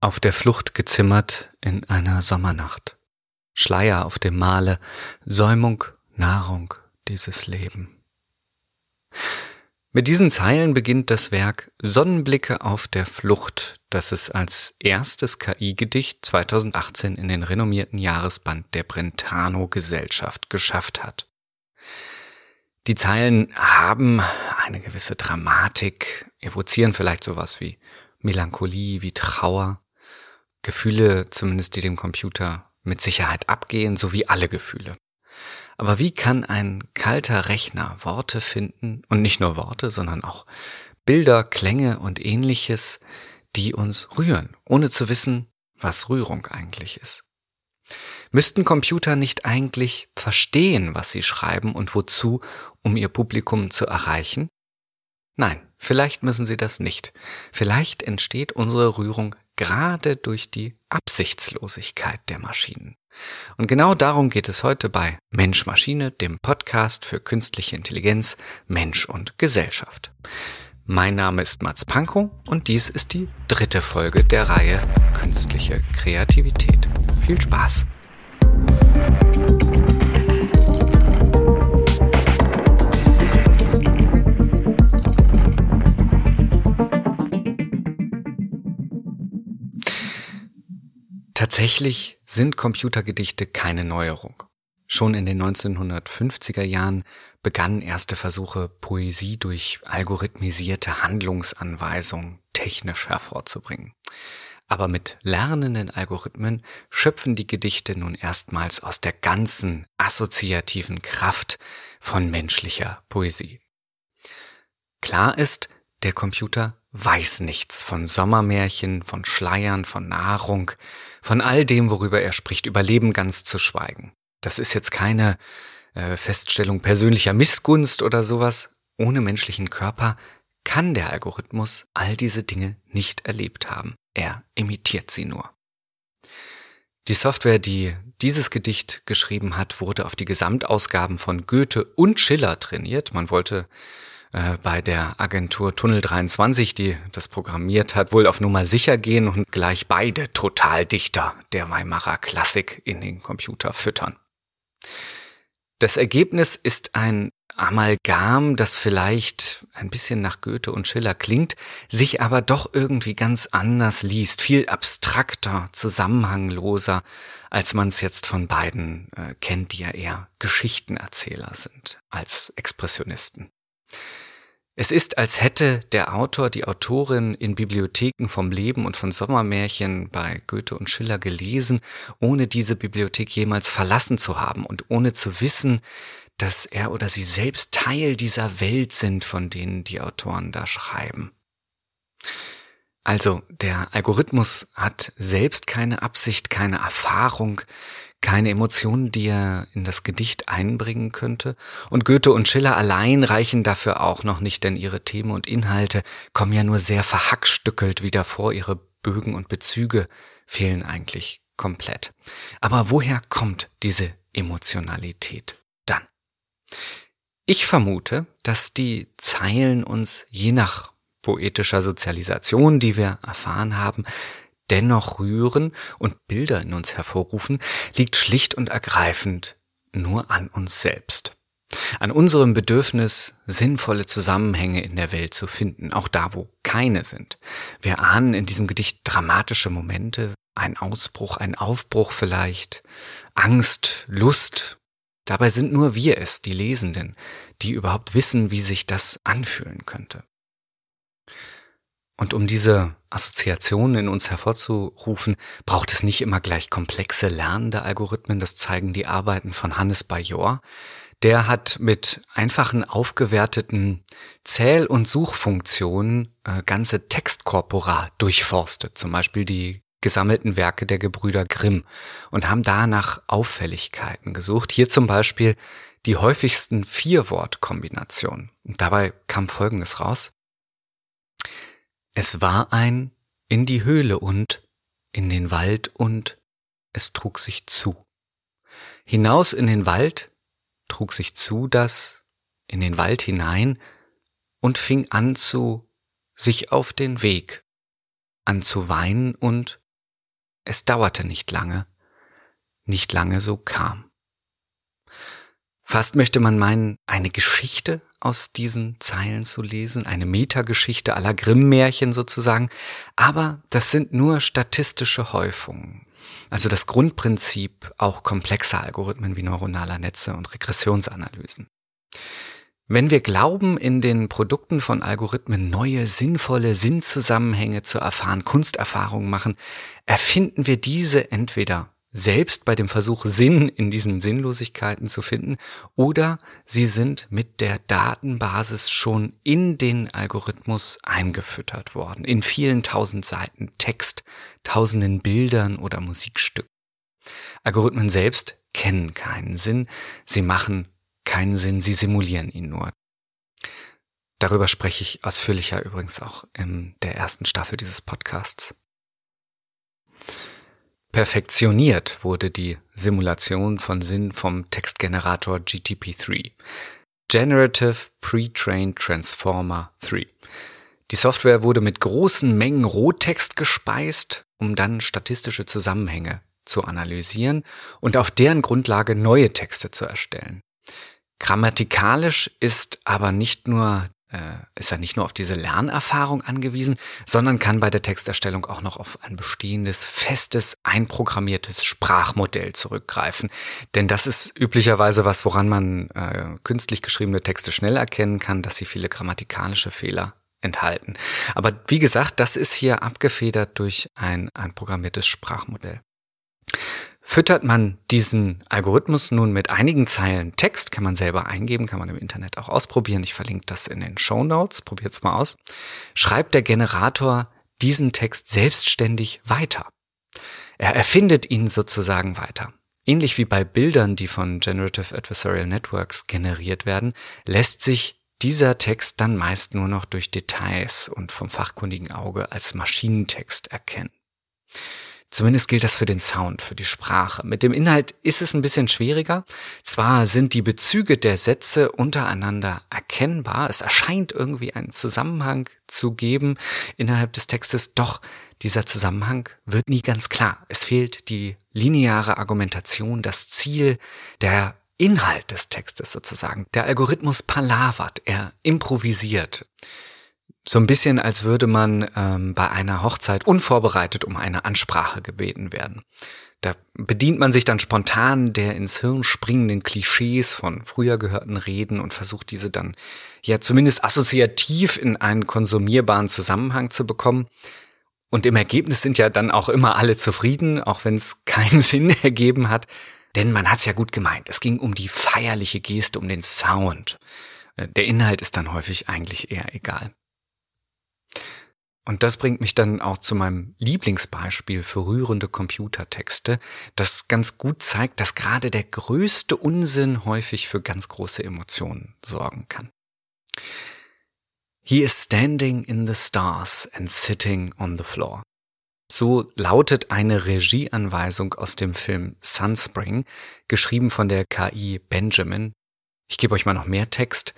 Auf der Flucht gezimmert in einer Sommernacht. Schleier auf dem Male, Säumung, Nahrung, dieses Leben. Mit diesen Zeilen beginnt das Werk Sonnenblicke auf der Flucht, das es als erstes KI-Gedicht 2018 in den renommierten Jahresband der Brentano Gesellschaft geschafft hat. Die Zeilen haben eine gewisse Dramatik, evozieren vielleicht sowas wie Melancholie, wie Trauer, Gefühle, zumindest die dem Computer mit Sicherheit abgehen, sowie alle Gefühle. Aber wie kann ein kalter Rechner Worte finden und nicht nur Worte, sondern auch Bilder, Klänge und ähnliches, die uns rühren, ohne zu wissen, was Rührung eigentlich ist? Müssten Computer nicht eigentlich verstehen, was sie schreiben und wozu, um ihr Publikum zu erreichen? Nein, vielleicht müssen sie das nicht. Vielleicht entsteht unsere Rührung gerade durch die Absichtslosigkeit der Maschinen. Und genau darum geht es heute bei Mensch Maschine, dem Podcast für künstliche Intelligenz, Mensch und Gesellschaft. Mein Name ist Mats Pankow und dies ist die dritte Folge der Reihe Künstliche Kreativität. Viel Spaß! Tatsächlich sind Computergedichte keine Neuerung. Schon in den 1950er Jahren begannen erste Versuche, Poesie durch algorithmisierte Handlungsanweisungen technisch hervorzubringen. Aber mit lernenden Algorithmen schöpfen die Gedichte nun erstmals aus der ganzen assoziativen Kraft von menschlicher Poesie. Klar ist, der Computer weiß nichts von Sommermärchen, von Schleiern, von Nahrung, von all dem, worüber er spricht, über Leben ganz zu schweigen. Das ist jetzt keine äh, Feststellung persönlicher Missgunst oder sowas. Ohne menschlichen Körper kann der Algorithmus all diese Dinge nicht erlebt haben. Er imitiert sie nur. Die Software, die dieses Gedicht geschrieben hat, wurde auf die Gesamtausgaben von Goethe und Schiller trainiert. Man wollte äh, bei der Agentur Tunnel 23, die das programmiert hat, wohl auf Nummer sicher gehen und gleich beide Totaldichter der Weimarer Klassik in den Computer füttern. Das Ergebnis ist ein Amalgam, das vielleicht ein bisschen nach Goethe und Schiller klingt, sich aber doch irgendwie ganz anders liest, viel abstrakter, zusammenhangloser, als man es jetzt von beiden äh, kennt, die ja eher Geschichtenerzähler sind als Expressionisten. Es ist, als hätte der Autor die Autorin in Bibliotheken vom Leben und von Sommermärchen bei Goethe und Schiller gelesen, ohne diese Bibliothek jemals verlassen zu haben und ohne zu wissen, dass er oder sie selbst Teil dieser Welt sind, von denen die Autoren da schreiben. Also der Algorithmus hat selbst keine Absicht, keine Erfahrung, keine Emotionen, die er in das Gedicht einbringen könnte. Und Goethe und Schiller allein reichen dafür auch noch nicht, denn ihre Themen und Inhalte kommen ja nur sehr verhackstückelt wieder vor, ihre Bögen und Bezüge fehlen eigentlich komplett. Aber woher kommt diese Emotionalität dann? Ich vermute, dass die Zeilen uns je nach poetischer Sozialisation, die wir erfahren haben, dennoch rühren und Bilder in uns hervorrufen, liegt schlicht und ergreifend nur an uns selbst. An unserem Bedürfnis, sinnvolle Zusammenhänge in der Welt zu finden, auch da, wo keine sind. Wir ahnen in diesem Gedicht dramatische Momente, ein Ausbruch, ein Aufbruch vielleicht, Angst, Lust. Dabei sind nur wir es, die Lesenden, die überhaupt wissen, wie sich das anfühlen könnte. Und um diese Assoziationen in uns hervorzurufen, braucht es nicht immer gleich komplexe lernende Algorithmen. Das zeigen die Arbeiten von Hannes Bajor. Der hat mit einfachen aufgewerteten Zähl- und Suchfunktionen äh, ganze Textkorpora durchforstet, zum Beispiel die gesammelten Werke der Gebrüder Grimm und haben da nach Auffälligkeiten gesucht. Hier zum Beispiel die häufigsten Vier-Wort-Kombinationen. Dabei kam Folgendes raus. Es war ein in die Höhle und in den Wald und es trug sich zu. Hinaus in den Wald trug sich zu das in den Wald hinein und fing an zu sich auf den Weg, an zu weinen und es dauerte nicht lange, nicht lange so kam. Fast möchte man meinen, eine Geschichte aus diesen Zeilen zu lesen, eine Metageschichte aller Grimm-Märchen sozusagen, aber das sind nur statistische Häufungen. Also das Grundprinzip auch komplexer Algorithmen wie neuronaler Netze und Regressionsanalysen. Wenn wir glauben, in den Produkten von Algorithmen neue, sinnvolle Sinnzusammenhänge zu erfahren, Kunsterfahrungen machen, erfinden wir diese entweder selbst bei dem Versuch, Sinn in diesen Sinnlosigkeiten zu finden, oder sie sind mit der Datenbasis schon in den Algorithmus eingefüttert worden, in vielen tausend Seiten Text, tausenden Bildern oder Musikstücken. Algorithmen selbst kennen keinen Sinn, sie machen keinen Sinn, sie simulieren ihn nur. Darüber spreche ich ausführlicher übrigens auch in der ersten Staffel dieses Podcasts. Perfektioniert wurde die Simulation von Sinn vom Textgenerator GTP3. Generative Pre-Trained Transformer 3. Die Software wurde mit großen Mengen Rohtext gespeist, um dann statistische Zusammenhänge zu analysieren und auf deren Grundlage neue Texte zu erstellen. Grammatikalisch ist aber nicht nur ist er nicht nur auf diese Lernerfahrung angewiesen, sondern kann bei der Texterstellung auch noch auf ein bestehendes, festes, einprogrammiertes Sprachmodell zurückgreifen. Denn das ist üblicherweise was, woran man äh, künstlich geschriebene Texte schnell erkennen kann, dass sie viele grammatikalische Fehler enthalten. Aber wie gesagt, das ist hier abgefedert durch ein, ein programmiertes Sprachmodell. Füttert man diesen Algorithmus nun mit einigen Zeilen Text, kann man selber eingeben, kann man im Internet auch ausprobieren. Ich verlinke das in den Show Notes. Probiert's mal aus. Schreibt der Generator diesen Text selbstständig weiter. Er erfindet ihn sozusagen weiter. Ähnlich wie bei Bildern, die von Generative Adversarial Networks generiert werden, lässt sich dieser Text dann meist nur noch durch Details und vom fachkundigen Auge als Maschinentext erkennen. Zumindest gilt das für den Sound, für die Sprache. Mit dem Inhalt ist es ein bisschen schwieriger. Zwar sind die Bezüge der Sätze untereinander erkennbar, es erscheint irgendwie einen Zusammenhang zu geben innerhalb des Textes, doch dieser Zusammenhang wird nie ganz klar. Es fehlt die lineare Argumentation, das Ziel, der Inhalt des Textes sozusagen. Der Algorithmus palavert, er improvisiert. So ein bisschen, als würde man ähm, bei einer Hochzeit unvorbereitet um eine Ansprache gebeten werden. Da bedient man sich dann spontan der ins Hirn springenden Klischees von früher gehörten Reden und versucht diese dann ja zumindest assoziativ in einen konsumierbaren Zusammenhang zu bekommen. Und im Ergebnis sind ja dann auch immer alle zufrieden, auch wenn es keinen Sinn ergeben hat. Denn man hat es ja gut gemeint. Es ging um die feierliche Geste, um den Sound. Äh, der Inhalt ist dann häufig eigentlich eher egal. Und das bringt mich dann auch zu meinem Lieblingsbeispiel für rührende Computertexte, das ganz gut zeigt, dass gerade der größte Unsinn häufig für ganz große Emotionen sorgen kann. He is standing in the stars and sitting on the floor. So lautet eine Regieanweisung aus dem Film Sunspring, geschrieben von der KI Benjamin. Ich gebe euch mal noch mehr Text.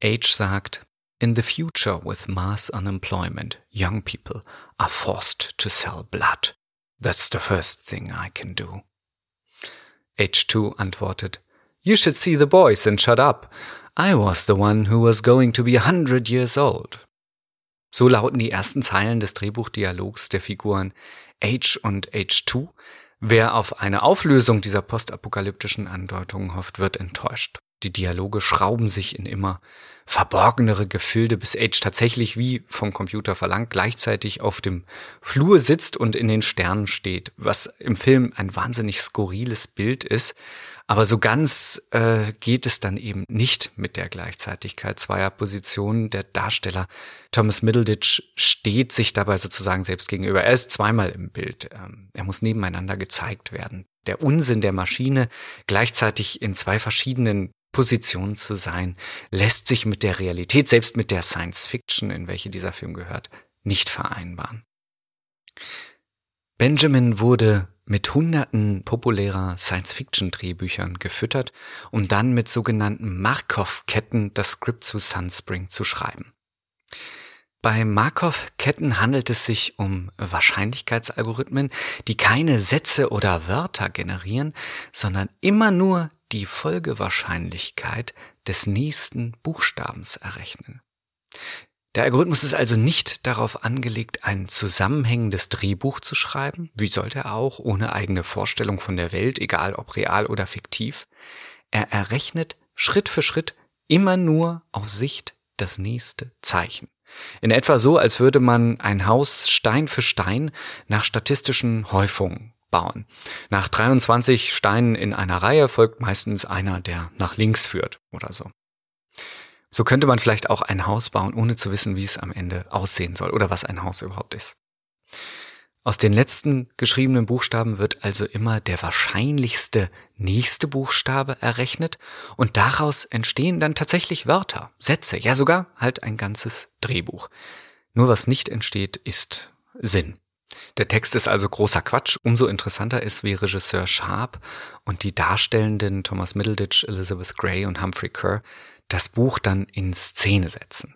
Age sagt, In the future, with mass unemployment, young people are forced to sell blood. That's the first thing I can do. H2 antwortet, You should see the boys and shut up. I was the one who was going to be a hundred years old. So lauten die ersten Zeilen des Drehbuchdialogs der Figuren H und H2. Wer auf eine Auflösung dieser postapokalyptischen Andeutungen hofft, wird enttäuscht. Die Dialoge schrauben sich in immer verborgenere Gefilde, bis Age tatsächlich wie vom Computer verlangt gleichzeitig auf dem Flur sitzt und in den Sternen steht, was im Film ein wahnsinnig skurriles Bild ist. Aber so ganz äh, geht es dann eben nicht mit der Gleichzeitigkeit zweier Positionen. Der Darsteller Thomas Middleditch steht sich dabei sozusagen selbst gegenüber. Er ist zweimal im Bild. Ähm, er muss nebeneinander gezeigt werden. Der Unsinn der Maschine gleichzeitig in zwei verschiedenen Position zu sein, lässt sich mit der Realität, selbst mit der Science Fiction, in welche dieser Film gehört, nicht vereinbaren. Benjamin wurde mit hunderten populärer Science-Fiction-Drehbüchern gefüttert, um dann mit sogenannten Markov-Ketten das Skript zu Sunspring zu schreiben. Bei Markov-Ketten handelt es sich um Wahrscheinlichkeitsalgorithmen, die keine Sätze oder Wörter generieren, sondern immer nur die Folgewahrscheinlichkeit des nächsten Buchstabens errechnen. Der Algorithmus ist also nicht darauf angelegt, ein zusammenhängendes Drehbuch zu schreiben, wie sollte er auch, ohne eigene Vorstellung von der Welt, egal ob real oder fiktiv. Er errechnet Schritt für Schritt immer nur aus Sicht das nächste Zeichen. In etwa so, als würde man ein Haus Stein für Stein nach statistischen Häufungen bauen. Nach 23 Steinen in einer Reihe folgt meistens einer, der nach links führt oder so. So könnte man vielleicht auch ein Haus bauen, ohne zu wissen, wie es am Ende aussehen soll oder was ein Haus überhaupt ist. Aus den letzten geschriebenen Buchstaben wird also immer der wahrscheinlichste nächste Buchstabe errechnet und daraus entstehen dann tatsächlich Wörter, Sätze, ja sogar halt ein ganzes Drehbuch. Nur was nicht entsteht, ist Sinn. Der Text ist also großer Quatsch. Umso interessanter ist, wie Regisseur Sharp und die Darstellenden Thomas Middleditch, Elizabeth Gray und Humphrey Kerr das Buch dann in Szene setzen.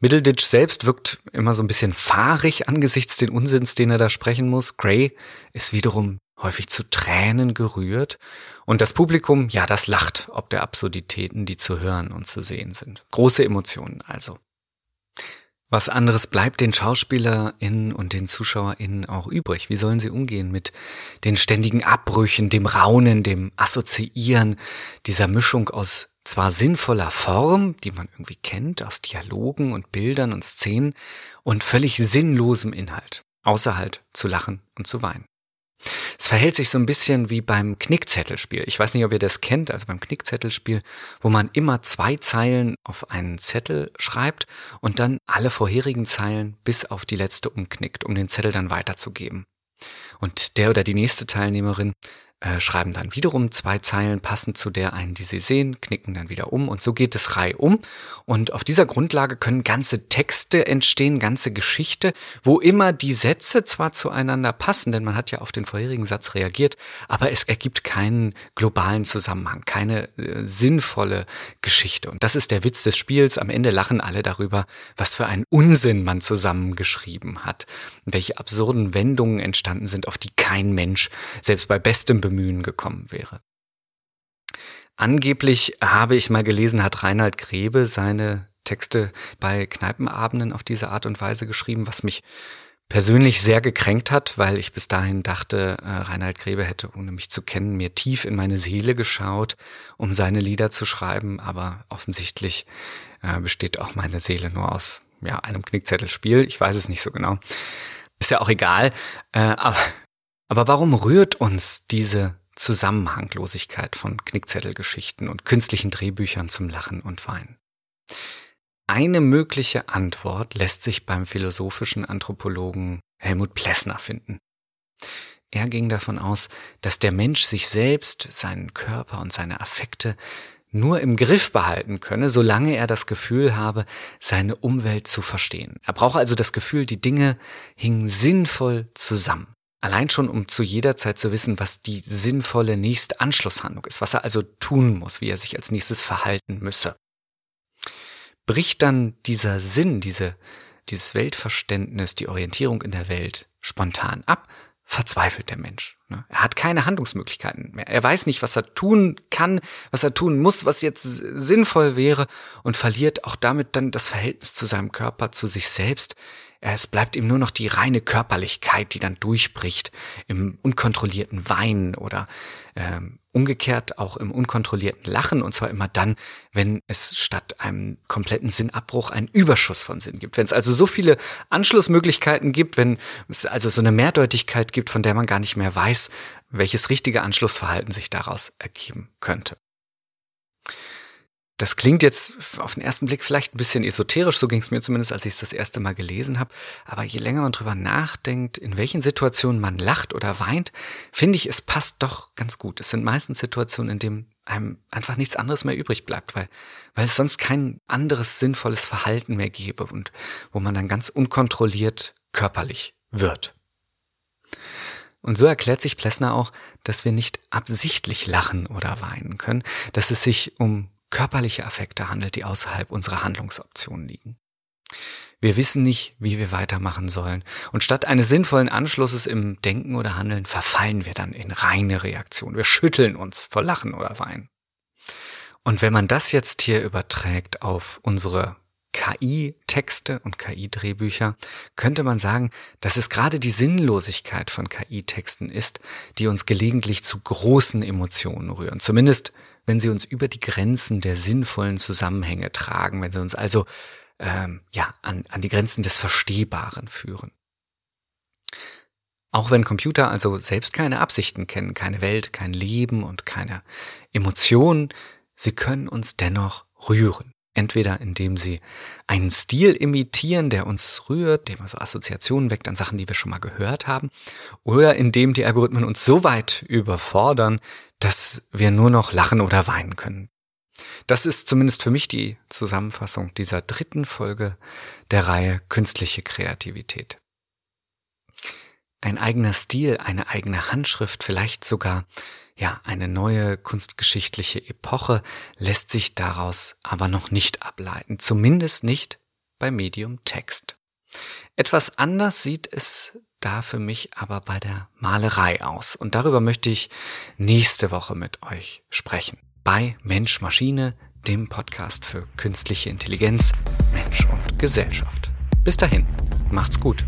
Middleditch selbst wirkt immer so ein bisschen fahrig angesichts den Unsinns, den er da sprechen muss. Gray ist wiederum häufig zu Tränen gerührt. Und das Publikum, ja, das lacht ob der Absurditäten, die zu hören und zu sehen sind. Große Emotionen also. Was anderes bleibt den SchauspielerInnen und den ZuschauerInnen auch übrig? Wie sollen sie umgehen mit den ständigen Abbrüchen, dem Raunen, dem Assoziieren, dieser Mischung aus zwar sinnvoller Form, die man irgendwie kennt aus Dialogen und Bildern und Szenen, und völlig sinnlosem Inhalt, außer halt zu lachen und zu weinen. Es verhält sich so ein bisschen wie beim Knickzettelspiel. Ich weiß nicht, ob ihr das kennt, also beim Knickzettelspiel, wo man immer zwei Zeilen auf einen Zettel schreibt und dann alle vorherigen Zeilen bis auf die letzte umknickt, um den Zettel dann weiterzugeben. Und der oder die nächste Teilnehmerin äh, schreiben dann wiederum zwei Zeilen passend zu der einen, die sie sehen, knicken dann wieder um und so geht es reihum. Und auf dieser Grundlage können ganze Texte entstehen, ganze Geschichte, wo immer die Sätze zwar zueinander passen, denn man hat ja auf den vorherigen Satz reagiert, aber es ergibt keinen globalen Zusammenhang, keine äh, sinnvolle Geschichte. Und das ist der Witz des Spiels. Am Ende lachen alle darüber, was für einen Unsinn man zusammengeschrieben hat, welche absurden Wendungen entstanden sind, auf die kein Mensch, selbst bei bestem Bemühen gekommen wäre. Angeblich habe ich mal gelesen, hat Reinhard Grebe seine Texte bei Kneipenabenden auf diese Art und Weise geschrieben, was mich persönlich sehr gekränkt hat, weil ich bis dahin dachte, äh, Reinhard Grebe hätte, ohne mich zu kennen, mir tief in meine Seele geschaut, um seine Lieder zu schreiben, aber offensichtlich äh, besteht auch meine Seele nur aus ja, einem Knickzettelspiel. Ich weiß es nicht so genau. Ist ja auch egal. Äh, aber aber warum rührt uns diese Zusammenhanglosigkeit von Knickzettelgeschichten und künstlichen Drehbüchern zum Lachen und Weinen? Eine mögliche Antwort lässt sich beim philosophischen Anthropologen Helmut Plessner finden. Er ging davon aus, dass der Mensch sich selbst, seinen Körper und seine Affekte nur im Griff behalten könne, solange er das Gefühl habe, seine Umwelt zu verstehen. Er braucht also das Gefühl, die Dinge hingen sinnvoll zusammen. Allein schon, um zu jeder Zeit zu wissen, was die sinnvolle nächste Anschlusshandlung ist, was er also tun muss, wie er sich als nächstes verhalten müsse. Bricht dann dieser Sinn, diese, dieses Weltverständnis, die Orientierung in der Welt spontan ab, verzweifelt der Mensch. Ne? Er hat keine Handlungsmöglichkeiten mehr. Er weiß nicht, was er tun kann, was er tun muss, was jetzt sinnvoll wäre und verliert auch damit dann das Verhältnis zu seinem Körper, zu sich selbst, es bleibt ihm nur noch die reine Körperlichkeit, die dann durchbricht im unkontrollierten Weinen oder ähm, umgekehrt auch im unkontrollierten Lachen und zwar immer dann, wenn es statt einem kompletten Sinnabbruch einen Überschuss von Sinn gibt. Wenn es also so viele Anschlussmöglichkeiten gibt, wenn es also so eine Mehrdeutigkeit gibt, von der man gar nicht mehr weiß, welches richtige Anschlussverhalten sich daraus ergeben könnte. Das klingt jetzt auf den ersten Blick vielleicht ein bisschen esoterisch, so ging es mir zumindest, als ich es das erste Mal gelesen habe. Aber je länger man drüber nachdenkt, in welchen Situationen man lacht oder weint, finde ich, es passt doch ganz gut. Es sind meistens Situationen, in denen einem einfach nichts anderes mehr übrig bleibt, weil, weil es sonst kein anderes sinnvolles Verhalten mehr gäbe und wo man dann ganz unkontrolliert körperlich wird. Und so erklärt sich Plessner auch, dass wir nicht absichtlich lachen oder weinen können, dass es sich um körperliche Affekte handelt, die außerhalb unserer Handlungsoptionen liegen. Wir wissen nicht, wie wir weitermachen sollen. Und statt eines sinnvollen Anschlusses im Denken oder Handeln verfallen wir dann in reine Reaktion. Wir schütteln uns vor Lachen oder Weinen. Und wenn man das jetzt hier überträgt auf unsere KI-Texte und KI-Drehbücher, könnte man sagen, dass es gerade die Sinnlosigkeit von KI-Texten ist, die uns gelegentlich zu großen Emotionen rühren. Zumindest, wenn sie uns über die Grenzen der sinnvollen Zusammenhänge tragen, wenn sie uns also ähm, ja, an, an die Grenzen des Verstehbaren führen. Auch wenn Computer also selbst keine Absichten kennen, keine Welt, kein Leben und keine Emotionen, sie können uns dennoch rühren. Entweder indem sie einen Stil imitieren, der uns rührt, dem also Assoziationen weckt an Sachen, die wir schon mal gehört haben, oder indem die Algorithmen uns so weit überfordern, dass wir nur noch lachen oder weinen können. Das ist zumindest für mich die Zusammenfassung dieser dritten Folge der Reihe Künstliche Kreativität. Ein eigener Stil, eine eigene Handschrift, vielleicht sogar ja, eine neue kunstgeschichtliche Epoche lässt sich daraus aber noch nicht ableiten, zumindest nicht bei Medium Text. Etwas anders sieht es da für mich aber bei der Malerei aus und darüber möchte ich nächste Woche mit euch sprechen bei Mensch Maschine, dem Podcast für künstliche Intelligenz, Mensch und Gesellschaft. Bis dahin, macht's gut.